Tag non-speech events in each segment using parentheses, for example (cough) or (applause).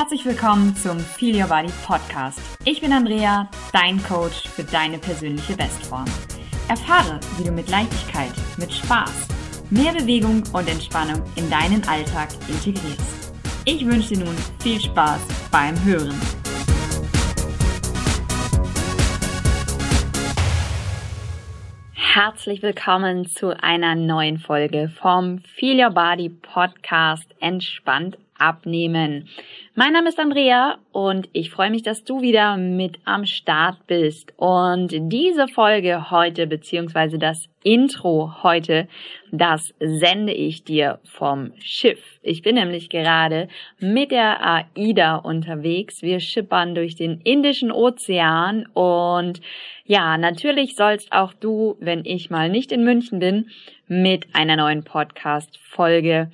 Herzlich willkommen zum Feel Your Body Podcast. Ich bin Andrea, dein Coach für deine persönliche Bestform. Erfahre, wie du mit Leichtigkeit, mit Spaß, mehr Bewegung und Entspannung in deinen Alltag integrierst. Ich wünsche dir nun viel Spaß beim Hören. Herzlich willkommen zu einer neuen Folge vom Feel Your Body Podcast Entspannt abnehmen. Mein Name ist Andrea und ich freue mich, dass du wieder mit am Start bist. Und diese Folge heute, beziehungsweise das Intro heute, das sende ich dir vom Schiff. Ich bin nämlich gerade mit der AIDA unterwegs. Wir schippern durch den Indischen Ozean und ja, natürlich sollst auch du, wenn ich mal nicht in München bin, mit einer neuen Podcast-Folge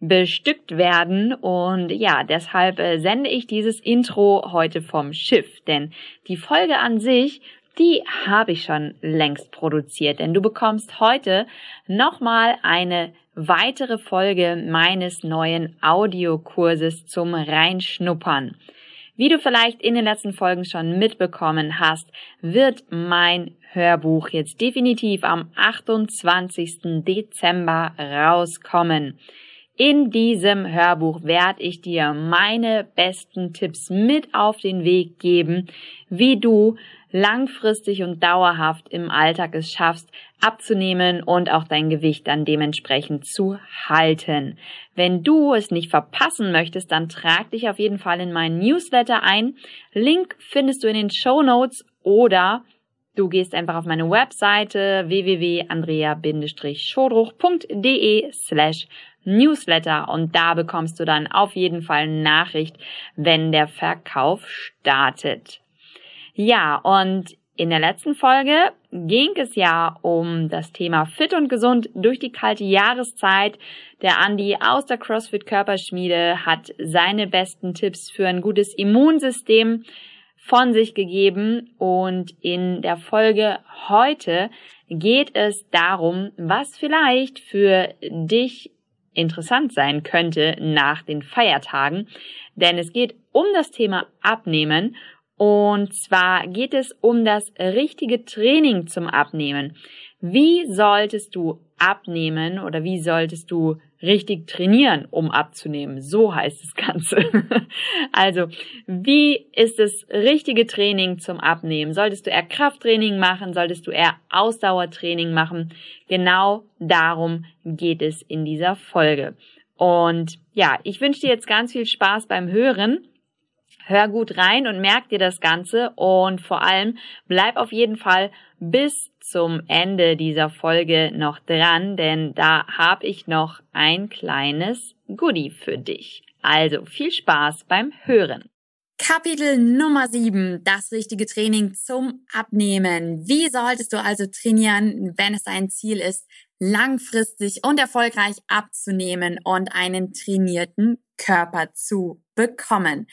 bestückt werden. Und ja, deshalb äh, sende ich dieses Intro heute vom Schiff. Denn die Folge an sich, die habe ich schon längst produziert. Denn du bekommst heute nochmal eine weitere Folge meines neuen Audiokurses zum Reinschnuppern. Wie du vielleicht in den letzten Folgen schon mitbekommen hast, wird mein Hörbuch jetzt definitiv am 28. Dezember rauskommen. In diesem Hörbuch werde ich dir meine besten Tipps mit auf den Weg geben, wie du langfristig und dauerhaft im Alltag es schaffst, abzunehmen und auch dein Gewicht dann dementsprechend zu halten. Wenn du es nicht verpassen möchtest, dann trag dich auf jeden Fall in meinen Newsletter ein. Link findest du in den Show Notes oder Du gehst einfach auf meine Webseite www.andrea-schodruch.de slash Newsletter und da bekommst du dann auf jeden Fall Nachricht, wenn der Verkauf startet. Ja, und in der letzten Folge ging es ja um das Thema fit und gesund durch die kalte Jahreszeit. Der Andi aus der CrossFit Körperschmiede hat seine besten Tipps für ein gutes Immunsystem von sich gegeben und in der Folge heute geht es darum, was vielleicht für dich interessant sein könnte nach den Feiertagen, denn es geht um das Thema Abnehmen und zwar geht es um das richtige Training zum Abnehmen. Wie solltest du abnehmen oder wie solltest du richtig trainieren, um abzunehmen? So heißt das Ganze. (laughs) also, wie ist das richtige Training zum Abnehmen? Solltest du eher Krafttraining machen? Solltest du eher Ausdauertraining machen? Genau darum geht es in dieser Folge. Und ja, ich wünsche dir jetzt ganz viel Spaß beim Hören hör gut rein und merk dir das Ganze und vor allem bleib auf jeden Fall bis zum Ende dieser Folge noch dran, denn da habe ich noch ein kleines Goodie für dich. Also viel Spaß beim Hören. Kapitel Nummer 7, das richtige Training zum Abnehmen. Wie solltest du also trainieren, wenn es dein Ziel ist, langfristig und erfolgreich abzunehmen und einen trainierten Körper zu bekommen.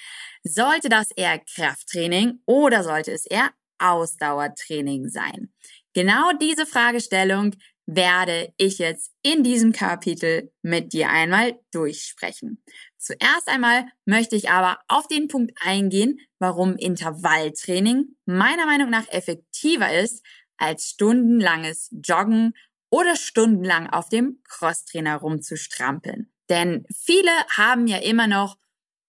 Sollte das eher Krafttraining oder sollte es eher Ausdauertraining sein? Genau diese Fragestellung werde ich jetzt in diesem Kapitel mit dir einmal durchsprechen. Zuerst einmal möchte ich aber auf den Punkt eingehen, warum Intervalltraining meiner Meinung nach effektiver ist als stundenlanges Joggen oder stundenlang auf dem Crosstrainer rumzustrampeln. Denn viele haben ja immer noch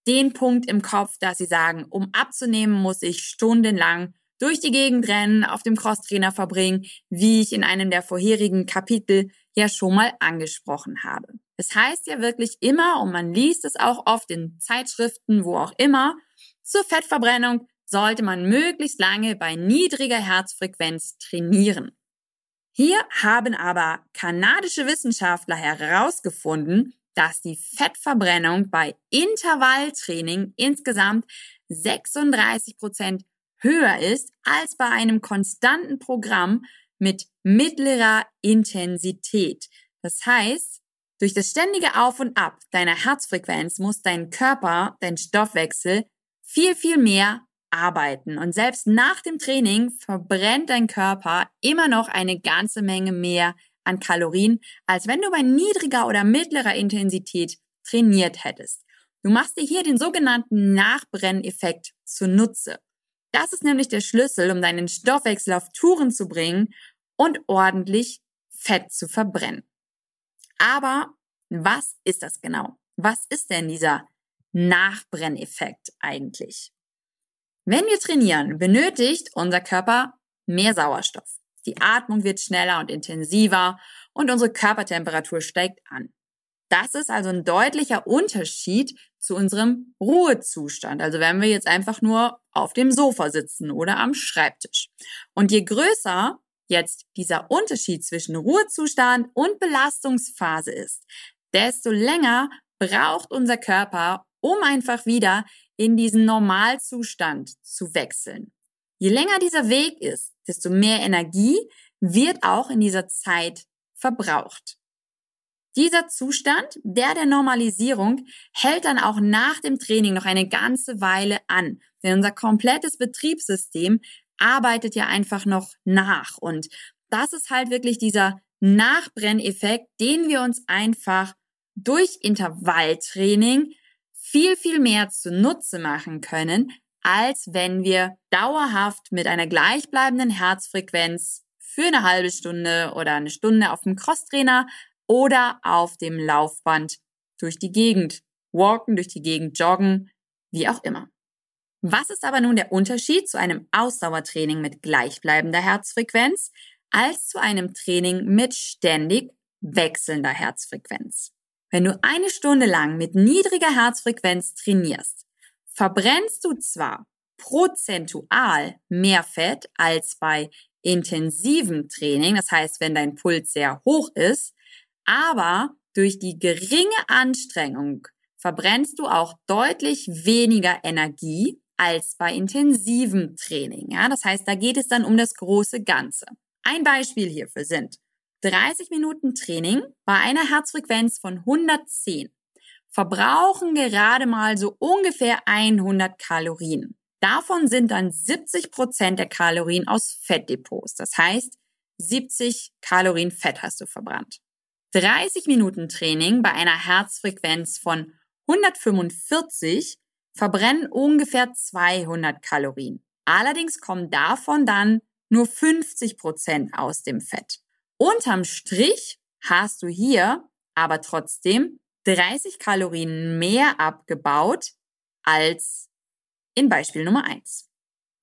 den Punkt im Kopf, dass sie sagen, um abzunehmen, muss ich stundenlang durch die Gegend rennen, auf dem Crosstrainer verbringen, wie ich in einem der vorherigen Kapitel ja schon mal angesprochen habe. Es heißt ja wirklich immer, und man liest es auch oft in Zeitschriften, wo auch immer, zur Fettverbrennung sollte man möglichst lange bei niedriger Herzfrequenz trainieren. Hier haben aber kanadische Wissenschaftler herausgefunden, dass die Fettverbrennung bei Intervalltraining insgesamt 36 Prozent höher ist als bei einem konstanten Programm mit mittlerer Intensität. Das heißt, durch das ständige Auf und Ab deiner Herzfrequenz muss dein Körper, dein Stoffwechsel viel, viel mehr arbeiten. Und selbst nach dem Training verbrennt dein Körper immer noch eine ganze Menge mehr an Kalorien, als wenn du bei niedriger oder mittlerer Intensität trainiert hättest. Du machst dir hier den sogenannten Nachbrenneffekt zunutze. Das ist nämlich der Schlüssel, um deinen Stoffwechsel auf Touren zu bringen und ordentlich Fett zu verbrennen. Aber was ist das genau? Was ist denn dieser Nachbrenneffekt eigentlich? Wenn wir trainieren, benötigt unser Körper mehr Sauerstoff. Die Atmung wird schneller und intensiver und unsere Körpertemperatur steigt an. Das ist also ein deutlicher Unterschied zu unserem Ruhezustand. Also wenn wir jetzt einfach nur auf dem Sofa sitzen oder am Schreibtisch. Und je größer jetzt dieser Unterschied zwischen Ruhezustand und Belastungsphase ist, desto länger braucht unser Körper, um einfach wieder in diesen Normalzustand zu wechseln. Je länger dieser Weg ist, desto mehr Energie wird auch in dieser Zeit verbraucht. Dieser Zustand, der der Normalisierung, hält dann auch nach dem Training noch eine ganze Weile an. Denn unser komplettes Betriebssystem arbeitet ja einfach noch nach. Und das ist halt wirklich dieser Nachbrenneffekt, den wir uns einfach durch Intervalltraining viel, viel mehr zunutze machen können, als wenn wir dauerhaft mit einer gleichbleibenden Herzfrequenz für eine halbe Stunde oder eine Stunde auf dem Crosstrainer oder auf dem Laufband durch die Gegend walken, durch die Gegend joggen, wie auch immer. Was ist aber nun der Unterschied zu einem Ausdauertraining mit gleichbleibender Herzfrequenz als zu einem Training mit ständig wechselnder Herzfrequenz? Wenn du eine Stunde lang mit niedriger Herzfrequenz trainierst, verbrennst du zwar prozentual mehr Fett als bei intensivem Training, das heißt, wenn dein Puls sehr hoch ist, aber durch die geringe Anstrengung verbrennst du auch deutlich weniger Energie als bei intensivem Training. Ja, das heißt, da geht es dann um das große Ganze. Ein Beispiel hierfür sind 30 Minuten Training bei einer Herzfrequenz von 110 verbrauchen gerade mal so ungefähr 100 Kalorien. Davon sind dann 70 Prozent der Kalorien aus Fettdepots. Das heißt, 70 Kalorien Fett hast du verbrannt. 30 Minuten Training bei einer Herzfrequenz von 145 verbrennen ungefähr 200 Kalorien. Allerdings kommen davon dann nur 50 Prozent aus dem Fett. Unterm Strich hast du hier aber trotzdem 30 Kalorien mehr abgebaut als in Beispiel Nummer 1.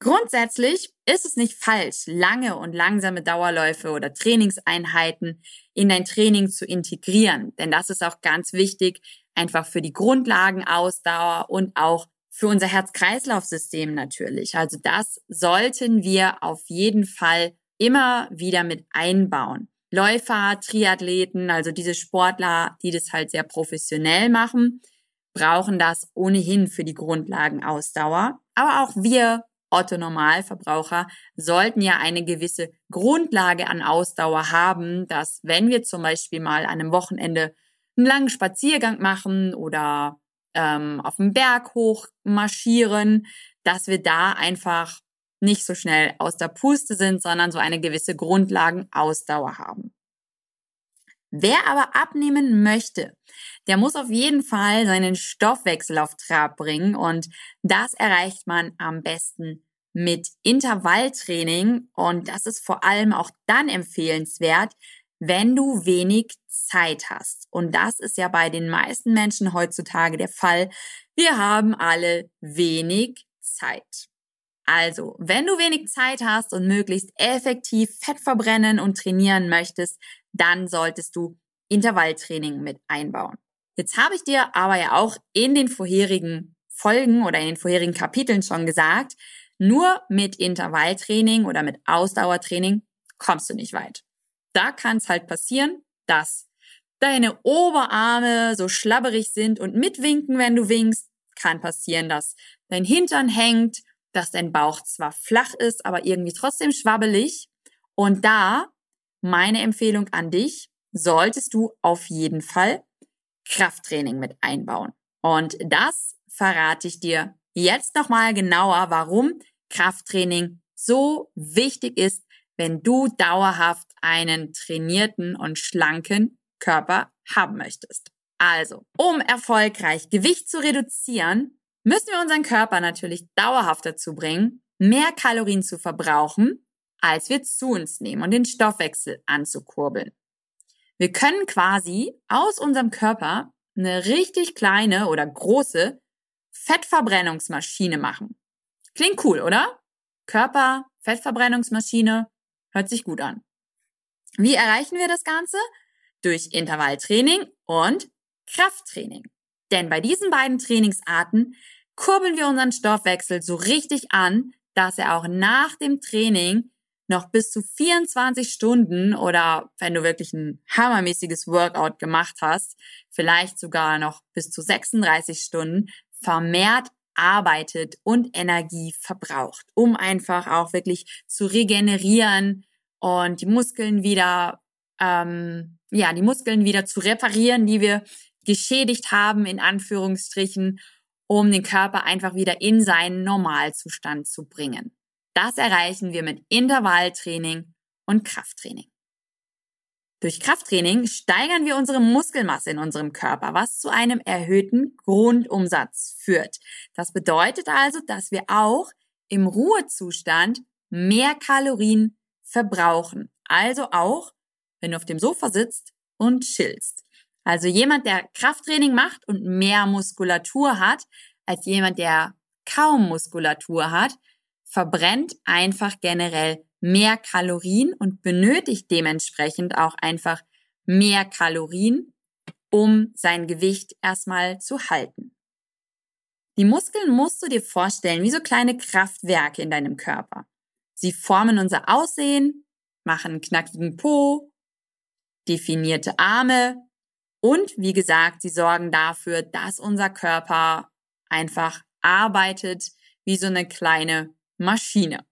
Grundsätzlich ist es nicht falsch, lange und langsame Dauerläufe oder Trainingseinheiten in dein Training zu integrieren, denn das ist auch ganz wichtig, einfach für die Grundlagenausdauer und auch für unser Herz-Kreislauf-System natürlich. Also das sollten wir auf jeden Fall immer wieder mit einbauen. Läufer, Triathleten, also diese Sportler, die das halt sehr professionell machen, brauchen das ohnehin für die Grundlagenausdauer. Aber auch wir Otto Normalverbraucher sollten ja eine gewisse Grundlage an Ausdauer haben, dass wenn wir zum Beispiel mal an einem Wochenende einen langen Spaziergang machen oder ähm, auf dem Berg hoch marschieren, dass wir da einfach nicht so schnell aus der Puste sind, sondern so eine gewisse Grundlagenausdauer haben. Wer aber abnehmen möchte, der muss auf jeden Fall seinen Stoffwechsel auf Trab bringen und das erreicht man am besten mit Intervalltraining und das ist vor allem auch dann empfehlenswert, wenn du wenig Zeit hast. Und das ist ja bei den meisten Menschen heutzutage der Fall. Wir haben alle wenig Zeit. Also, wenn du wenig Zeit hast und möglichst effektiv Fett verbrennen und trainieren möchtest, dann solltest du Intervalltraining mit einbauen. Jetzt habe ich dir aber ja auch in den vorherigen Folgen oder in den vorherigen Kapiteln schon gesagt, nur mit Intervalltraining oder mit Ausdauertraining kommst du nicht weit. Da kann es halt passieren, dass deine Oberarme so schlabberig sind und mitwinken, wenn du winkst. Kann passieren, dass dein Hintern hängt, dass dein Bauch zwar flach ist, aber irgendwie trotzdem schwabbelig. Und da meine Empfehlung an dich, solltest du auf jeden Fall Krafttraining mit einbauen. Und das verrate ich dir jetzt nochmal genauer, warum Krafttraining so wichtig ist, wenn du dauerhaft einen trainierten und schlanken Körper haben möchtest. Also, um erfolgreich Gewicht zu reduzieren, müssen wir unseren Körper natürlich dauerhaft dazu bringen, mehr Kalorien zu verbrauchen, als wir zu uns nehmen und den Stoffwechsel anzukurbeln. Wir können quasi aus unserem Körper eine richtig kleine oder große Fettverbrennungsmaschine machen. Klingt cool, oder? Körper, Fettverbrennungsmaschine, hört sich gut an. Wie erreichen wir das Ganze? Durch Intervalltraining und Krafttraining. Denn bei diesen beiden Trainingsarten kurbeln wir unseren Stoffwechsel so richtig an, dass er auch nach dem Training noch bis zu 24 Stunden oder wenn du wirklich ein hammermäßiges Workout gemacht hast, vielleicht sogar noch bis zu 36 Stunden vermehrt arbeitet und Energie verbraucht, um einfach auch wirklich zu regenerieren und die Muskeln wieder, ähm, ja, die Muskeln wieder zu reparieren, die wir geschädigt haben, in Anführungsstrichen, um den Körper einfach wieder in seinen Normalzustand zu bringen. Das erreichen wir mit Intervalltraining und Krafttraining. Durch Krafttraining steigern wir unsere Muskelmasse in unserem Körper, was zu einem erhöhten Grundumsatz führt. Das bedeutet also, dass wir auch im Ruhezustand mehr Kalorien verbrauchen. Also auch, wenn du auf dem Sofa sitzt und chillst. Also jemand, der Krafttraining macht und mehr Muskulatur hat, als jemand, der kaum Muskulatur hat, verbrennt einfach generell mehr Kalorien und benötigt dementsprechend auch einfach mehr Kalorien, um sein Gewicht erstmal zu halten. Die Muskeln musst du dir vorstellen wie so kleine Kraftwerke in deinem Körper. Sie formen unser Aussehen, machen knackigen Po, definierte Arme und wie gesagt, sie sorgen dafür, dass unser Körper einfach arbeitet wie so eine kleine Maschine.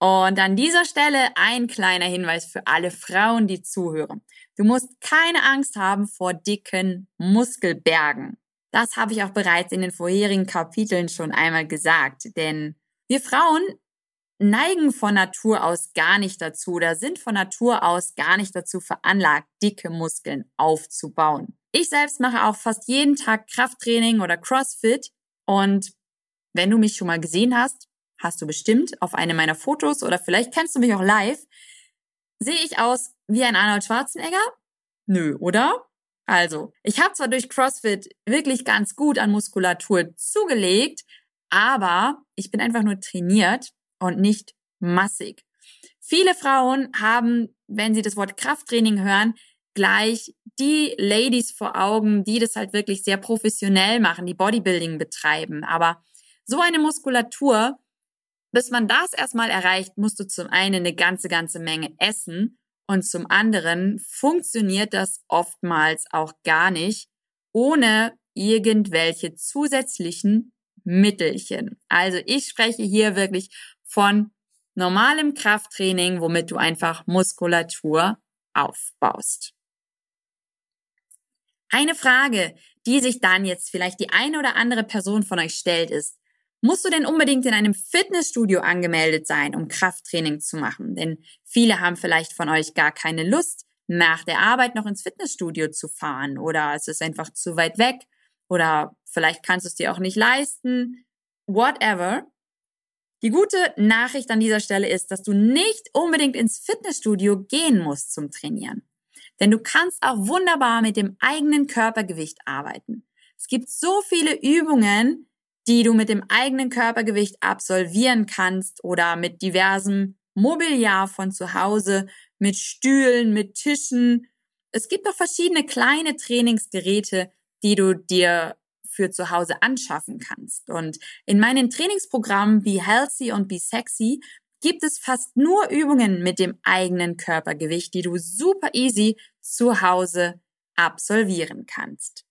Und an dieser Stelle ein kleiner Hinweis für alle Frauen, die zuhören. Du musst keine Angst haben vor dicken Muskelbergen. Das habe ich auch bereits in den vorherigen Kapiteln schon einmal gesagt, denn wir Frauen neigen von Natur aus gar nicht dazu oder sind von Natur aus gar nicht dazu veranlagt, dicke Muskeln aufzubauen. Ich selbst mache auch fast jeden Tag Krafttraining oder CrossFit und wenn du mich schon mal gesehen hast, hast du bestimmt auf einem meiner Fotos oder vielleicht kennst du mich auch live, sehe ich aus wie ein Arnold Schwarzenegger? Nö, oder? Also, ich habe zwar durch CrossFit wirklich ganz gut an Muskulatur zugelegt, aber ich bin einfach nur trainiert und nicht massig. Viele Frauen haben, wenn sie das Wort Krafttraining hören, gleich die Ladies vor Augen, die das halt wirklich sehr professionell machen, die Bodybuilding betreiben. Aber so eine Muskulatur, bis man das erstmal erreicht, musst du zum einen eine ganze, ganze Menge essen und zum anderen funktioniert das oftmals auch gar nicht ohne irgendwelche zusätzlichen Mittelchen. Also ich spreche hier wirklich von normalem Krafttraining, womit du einfach Muskulatur aufbaust. Eine Frage, die sich dann jetzt vielleicht die eine oder andere Person von euch stellt, ist, musst du denn unbedingt in einem Fitnessstudio angemeldet sein, um Krafttraining zu machen? Denn viele haben vielleicht von euch gar keine Lust, nach der Arbeit noch ins Fitnessstudio zu fahren oder es ist einfach zu weit weg oder vielleicht kannst du es dir auch nicht leisten, whatever. Die gute Nachricht an dieser Stelle ist, dass du nicht unbedingt ins Fitnessstudio gehen musst zum Trainieren. Denn du kannst auch wunderbar mit dem eigenen Körpergewicht arbeiten. Es gibt so viele Übungen, die du mit dem eigenen Körpergewicht absolvieren kannst oder mit diversem Mobiliar von zu Hause, mit Stühlen, mit Tischen. Es gibt auch verschiedene kleine Trainingsgeräte, die du dir für zu Hause anschaffen kannst. Und in meinen Trainingsprogrammen Be Healthy und Be Sexy gibt es fast nur Übungen mit dem eigenen Körpergewicht, die du super easy zu Hause absolvieren kannst.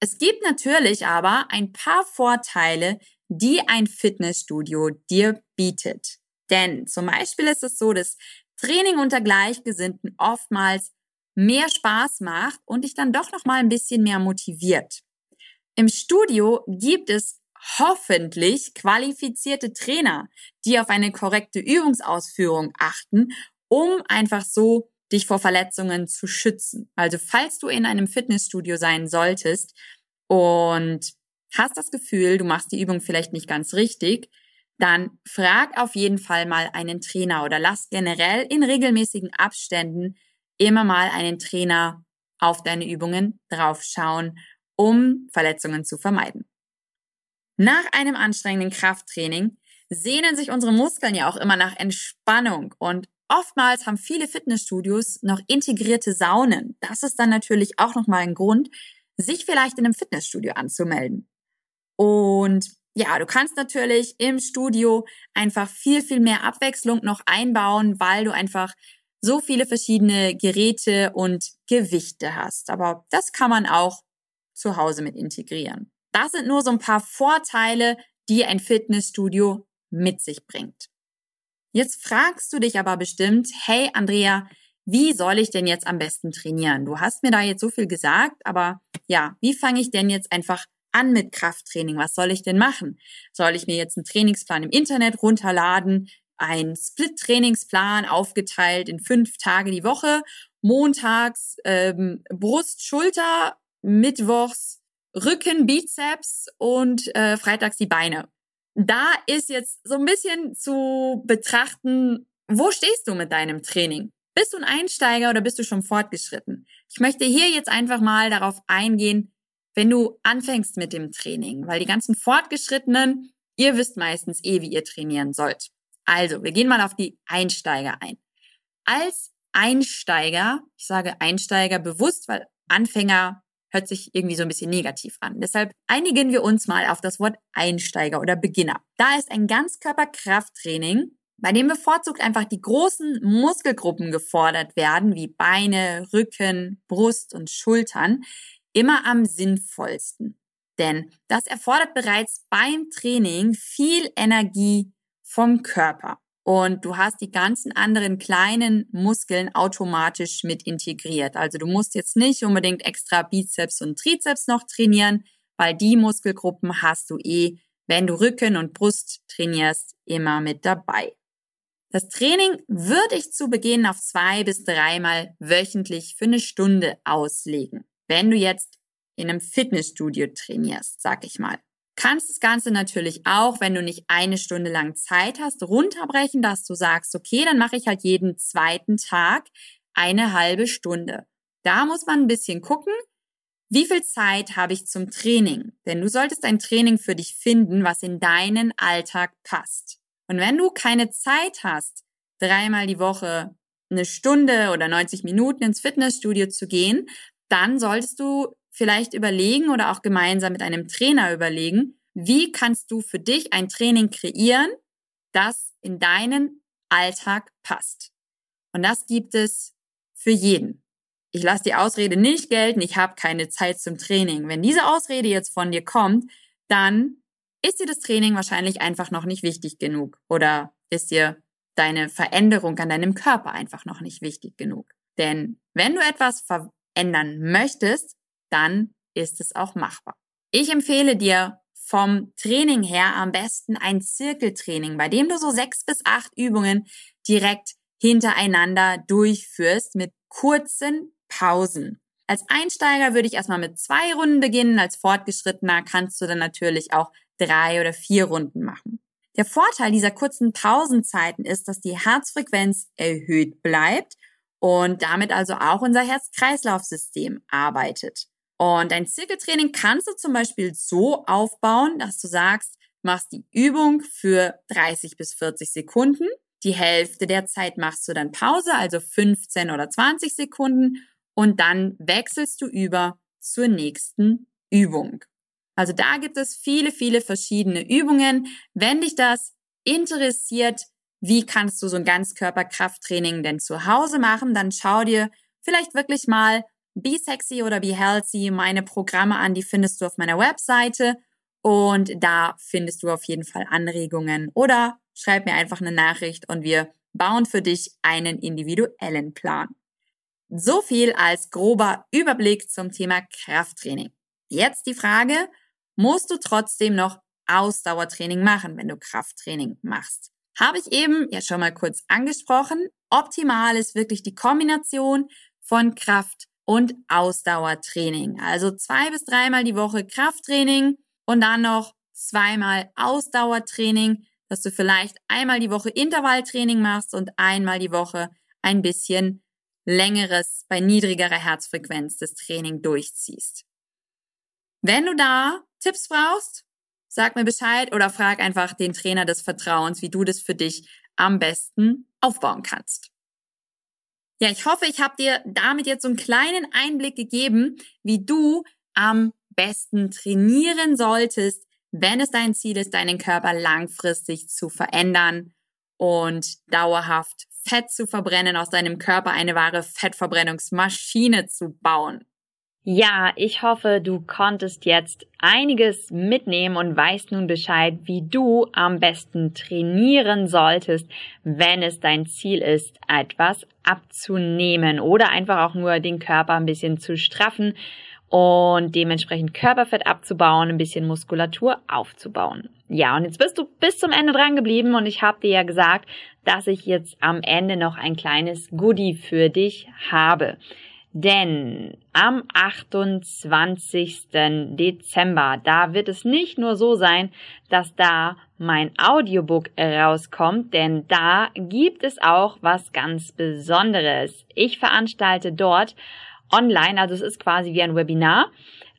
Es gibt natürlich aber ein paar Vorteile, die ein Fitnessstudio dir bietet. Denn zum Beispiel ist es so, dass Training unter Gleichgesinnten oftmals mehr Spaß macht und dich dann doch noch mal ein bisschen mehr motiviert. Im Studio gibt es hoffentlich qualifizierte Trainer, die auf eine korrekte Übungsausführung achten, um einfach so dich vor Verletzungen zu schützen. Also falls du in einem Fitnessstudio sein solltest und hast das Gefühl, du machst die Übung vielleicht nicht ganz richtig, dann frag auf jeden Fall mal einen Trainer oder lass generell in regelmäßigen Abständen immer mal einen Trainer auf deine Übungen draufschauen, um Verletzungen zu vermeiden. Nach einem anstrengenden Krafttraining sehnen sich unsere Muskeln ja auch immer nach Entspannung und oftmals haben viele Fitnessstudios noch integrierte Saunen. Das ist dann natürlich auch nochmal ein Grund, sich vielleicht in einem Fitnessstudio anzumelden. Und ja, du kannst natürlich im Studio einfach viel, viel mehr Abwechslung noch einbauen, weil du einfach so viele verschiedene Geräte und Gewichte hast. Aber das kann man auch zu Hause mit integrieren. Das sind nur so ein paar Vorteile, die ein Fitnessstudio mit sich bringt. Jetzt fragst du dich aber bestimmt, hey Andrea, wie soll ich denn jetzt am besten trainieren? Du hast mir da jetzt so viel gesagt, aber ja, wie fange ich denn jetzt einfach an mit Krafttraining? Was soll ich denn machen? Soll ich mir jetzt einen Trainingsplan im Internet runterladen? Ein Split-Trainingsplan aufgeteilt in fünf Tage die Woche, montags ähm, Brust, Schulter, mittwochs Rücken, Bizeps und äh, freitags die Beine. Da ist jetzt so ein bisschen zu betrachten, wo stehst du mit deinem Training? Bist du ein Einsteiger oder bist du schon fortgeschritten? Ich möchte hier jetzt einfach mal darauf eingehen, wenn du anfängst mit dem Training, weil die ganzen Fortgeschrittenen, ihr wisst meistens eh, wie ihr trainieren sollt. Also, wir gehen mal auf die Einsteiger ein. Als Einsteiger, ich sage Einsteiger bewusst, weil Anfänger hört sich irgendwie so ein bisschen negativ an. Deshalb einigen wir uns mal auf das Wort Einsteiger oder Beginner. Da ist ein Ganzkörperkrafttraining, bei dem bevorzugt einfach die großen Muskelgruppen gefordert werden, wie Beine, Rücken, Brust und Schultern, immer am sinnvollsten. Denn das erfordert bereits beim Training viel Energie vom Körper und du hast die ganzen anderen kleinen Muskeln automatisch mit integriert. Also du musst jetzt nicht unbedingt extra Bizeps und Trizeps noch trainieren, weil die Muskelgruppen hast du eh, wenn du Rücken und Brust trainierst, immer mit dabei. Das Training würde ich zu Beginn auf zwei bis dreimal wöchentlich für eine Stunde auslegen. Wenn du jetzt in einem Fitnessstudio trainierst, sag ich mal kannst das Ganze natürlich auch, wenn du nicht eine Stunde lang Zeit hast, runterbrechen, dass du sagst, okay, dann mache ich halt jeden zweiten Tag eine halbe Stunde. Da muss man ein bisschen gucken, wie viel Zeit habe ich zum Training? Denn du solltest ein Training für dich finden, was in deinen Alltag passt. Und wenn du keine Zeit hast, dreimal die Woche eine Stunde oder 90 Minuten ins Fitnessstudio zu gehen, dann solltest du vielleicht überlegen oder auch gemeinsam mit einem Trainer überlegen, wie kannst du für dich ein Training kreieren, das in deinen Alltag passt. Und das gibt es für jeden. Ich lasse die Ausrede nicht gelten, ich habe keine Zeit zum Training. Wenn diese Ausrede jetzt von dir kommt, dann ist dir das Training wahrscheinlich einfach noch nicht wichtig genug oder ist dir deine Veränderung an deinem Körper einfach noch nicht wichtig genug. Denn wenn du etwas verändern möchtest, dann ist es auch machbar. Ich empfehle dir vom Training her am besten ein Zirkeltraining, bei dem du so sechs bis acht Übungen direkt hintereinander durchführst mit kurzen Pausen. Als Einsteiger würde ich erstmal mit zwei Runden beginnen. Als Fortgeschrittener kannst du dann natürlich auch drei oder vier Runden machen. Der Vorteil dieser kurzen Pausenzeiten ist, dass die Herzfrequenz erhöht bleibt und damit also auch unser Herz-Kreislauf-System arbeitet. Und ein Zirkeltraining kannst du zum Beispiel so aufbauen, dass du sagst, machst die Übung für 30 bis 40 Sekunden. Die Hälfte der Zeit machst du dann Pause, also 15 oder 20 Sekunden. Und dann wechselst du über zur nächsten Übung. Also da gibt es viele, viele verschiedene Übungen. Wenn dich das interessiert, wie kannst du so ein Ganzkörperkrafttraining denn zu Hause machen, dann schau dir vielleicht wirklich mal Be Sexy oder Be Healthy, meine Programme an, die findest du auf meiner Webseite und da findest du auf jeden Fall Anregungen oder schreib mir einfach eine Nachricht und wir bauen für dich einen individuellen Plan. So viel als grober Überblick zum Thema Krafttraining. Jetzt die Frage, musst du trotzdem noch Ausdauertraining machen, wenn du Krafttraining machst? Habe ich eben ja schon mal kurz angesprochen. optimal ist wirklich die Kombination von Kraft und Ausdauertraining. Also zwei bis dreimal die Woche Krafttraining und dann noch zweimal Ausdauertraining, dass du vielleicht einmal die Woche Intervalltraining machst und einmal die Woche ein bisschen längeres bei niedrigerer Herzfrequenz das Training durchziehst. Wenn du da Tipps brauchst, sag mir Bescheid oder frag einfach den Trainer des Vertrauens, wie du das für dich am besten aufbauen kannst. Ja, ich hoffe, ich habe dir damit jetzt so einen kleinen Einblick gegeben, wie du am besten trainieren solltest, wenn es dein Ziel ist, deinen Körper langfristig zu verändern und dauerhaft Fett zu verbrennen, aus deinem Körper eine wahre Fettverbrennungsmaschine zu bauen. Ja, ich hoffe, du konntest jetzt einiges mitnehmen und weißt nun Bescheid, wie du am besten trainieren solltest, wenn es dein Ziel ist, etwas abzunehmen oder einfach auch nur den Körper ein bisschen zu straffen und dementsprechend Körperfett abzubauen, ein bisschen Muskulatur aufzubauen. Ja, und jetzt bist du bis zum Ende dran geblieben und ich habe dir ja gesagt, dass ich jetzt am Ende noch ein kleines Goodie für dich habe. Denn am 28. Dezember, da wird es nicht nur so sein, dass da mein Audiobook rauskommt, denn da gibt es auch was ganz Besonderes. Ich veranstalte dort online, also es ist quasi wie ein Webinar,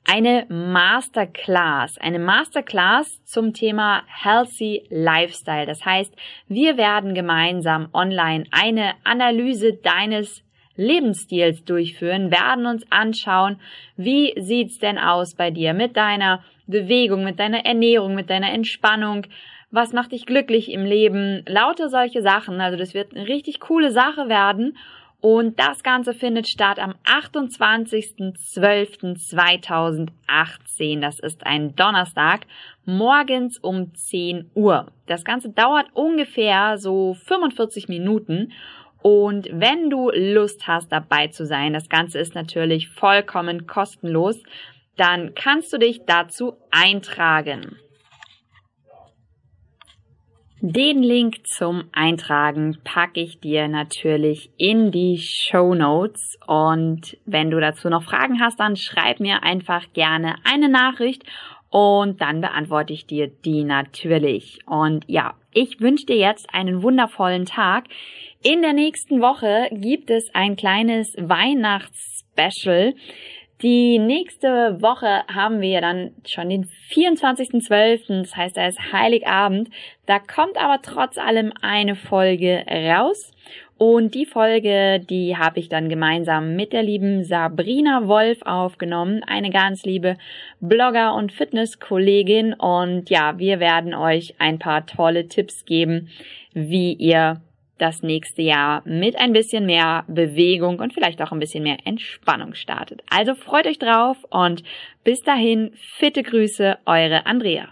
eine Masterclass, eine Masterclass zum Thema Healthy Lifestyle. Das heißt, wir werden gemeinsam online eine Analyse deines Lebensstils durchführen, werden uns anschauen, wie sieht's denn aus bei dir mit deiner Bewegung, mit deiner Ernährung, mit deiner Entspannung, was macht dich glücklich im Leben, lauter solche Sachen. Also das wird eine richtig coole Sache werden und das Ganze findet statt am 28.12.2018. Das ist ein Donnerstag, morgens um 10 Uhr. Das Ganze dauert ungefähr so 45 Minuten. Und wenn du Lust hast, dabei zu sein, das Ganze ist natürlich vollkommen kostenlos, dann kannst du dich dazu eintragen. Den Link zum Eintragen packe ich dir natürlich in die Show Notes und wenn du dazu noch Fragen hast, dann schreib mir einfach gerne eine Nachricht und dann beantworte ich dir die natürlich. Und ja, ich wünsche dir jetzt einen wundervollen Tag. In der nächsten Woche gibt es ein kleines Weihnachtsspecial. Die nächste Woche haben wir dann schon den 24.12., das heißt, da ist Heiligabend. Da kommt aber trotz allem eine Folge raus. Und die Folge, die habe ich dann gemeinsam mit der lieben Sabrina Wolf aufgenommen, eine ganz liebe Blogger und Fitnesskollegin. Und ja, wir werden euch ein paar tolle Tipps geben, wie ihr das nächste Jahr mit ein bisschen mehr Bewegung und vielleicht auch ein bisschen mehr Entspannung startet. Also freut euch drauf und bis dahin, fitte Grüße, eure Andrea.